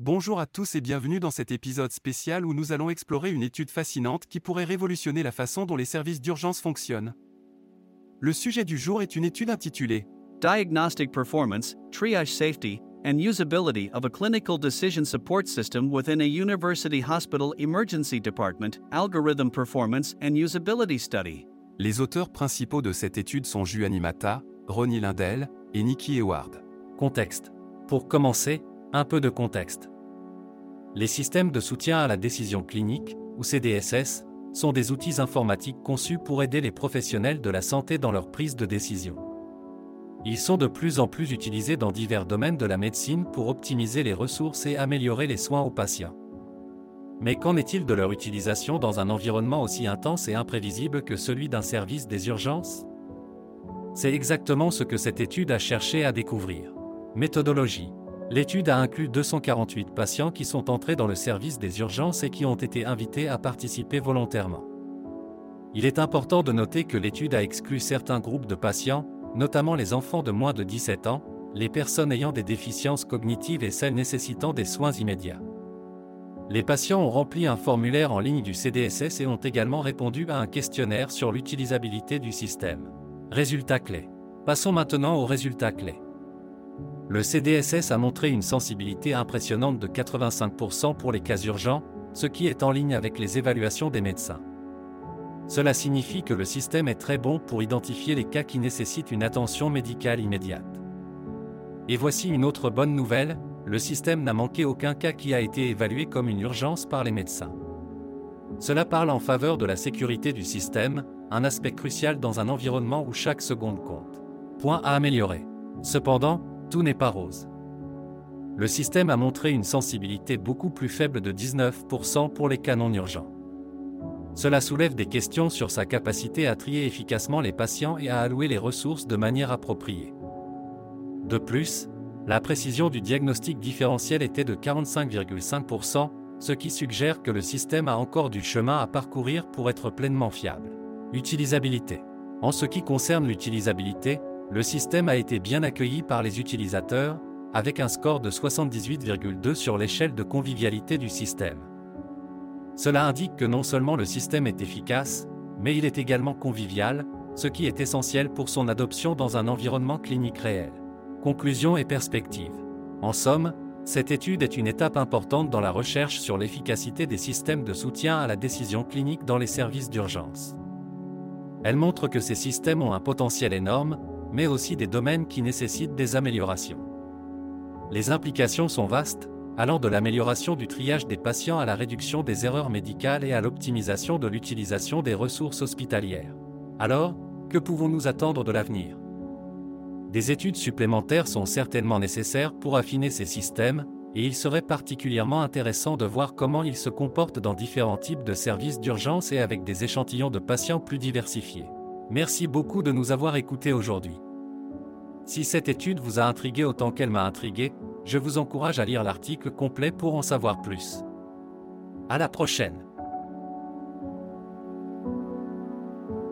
Bonjour à tous et bienvenue dans cet épisode spécial où nous allons explorer une étude fascinante qui pourrait révolutionner la façon dont les services d'urgence fonctionnent. Le sujet du jour est une étude intitulée Diagnostic Performance, Triage Safety, and Usability of a Clinical Decision Support System within a University Hospital Emergency Department, Algorithm Performance and Usability Study. Les auteurs principaux de cette étude sont Ju Animata, Ronnie Lindell et Nikki Eward. Contexte. Pour commencer, un peu de contexte. Les systèmes de soutien à la décision clinique, ou CDSS, sont des outils informatiques conçus pour aider les professionnels de la santé dans leur prise de décision. Ils sont de plus en plus utilisés dans divers domaines de la médecine pour optimiser les ressources et améliorer les soins aux patients. Mais qu'en est-il de leur utilisation dans un environnement aussi intense et imprévisible que celui d'un service des urgences? C'est exactement ce que cette étude a cherché à découvrir. Méthodologie. L'étude a inclus 248 patients qui sont entrés dans le service des urgences et qui ont été invités à participer volontairement. Il est important de noter que l'étude a exclu certains groupes de patients, notamment les enfants de moins de 17 ans, les personnes ayant des déficiences cognitives et celles nécessitant des soins immédiats. Les patients ont rempli un formulaire en ligne du CDSS et ont également répondu à un questionnaire sur l'utilisabilité du système. Résultats clés. Passons maintenant aux résultats clés. Le CDSS a montré une sensibilité impressionnante de 85% pour les cas urgents, ce qui est en ligne avec les évaluations des médecins. Cela signifie que le système est très bon pour identifier les cas qui nécessitent une attention médicale immédiate. Et voici une autre bonne nouvelle, le système n'a manqué aucun cas qui a été évalué comme une urgence par les médecins. Cela parle en faveur de la sécurité du système, un aspect crucial dans un environnement où chaque seconde compte. Point à améliorer. Cependant, tout n'est pas rose. Le système a montré une sensibilité beaucoup plus faible de 19% pour les cas non urgents. Cela soulève des questions sur sa capacité à trier efficacement les patients et à allouer les ressources de manière appropriée. De plus, la précision du diagnostic différentiel était de 45,5%, ce qui suggère que le système a encore du chemin à parcourir pour être pleinement fiable. Utilisabilité. En ce qui concerne l'utilisabilité, le système a été bien accueilli par les utilisateurs, avec un score de 78,2 sur l'échelle de convivialité du système. Cela indique que non seulement le système est efficace, mais il est également convivial, ce qui est essentiel pour son adoption dans un environnement clinique réel. Conclusion et perspective. En somme, cette étude est une étape importante dans la recherche sur l'efficacité des systèmes de soutien à la décision clinique dans les services d'urgence. Elle montre que ces systèmes ont un potentiel énorme, mais aussi des domaines qui nécessitent des améliorations. Les implications sont vastes, allant de l'amélioration du triage des patients à la réduction des erreurs médicales et à l'optimisation de l'utilisation des ressources hospitalières. Alors, que pouvons-nous attendre de l'avenir? Des études supplémentaires sont certainement nécessaires pour affiner ces systèmes, et il serait particulièrement intéressant de voir comment ils se comportent dans différents types de services d'urgence et avec des échantillons de patients plus diversifiés. Merci beaucoup de nous avoir écoutés aujourd'hui. Si cette étude vous a intrigué autant qu'elle m'a intrigué, je vous encourage à lire l'article complet pour en savoir plus. À la prochaine!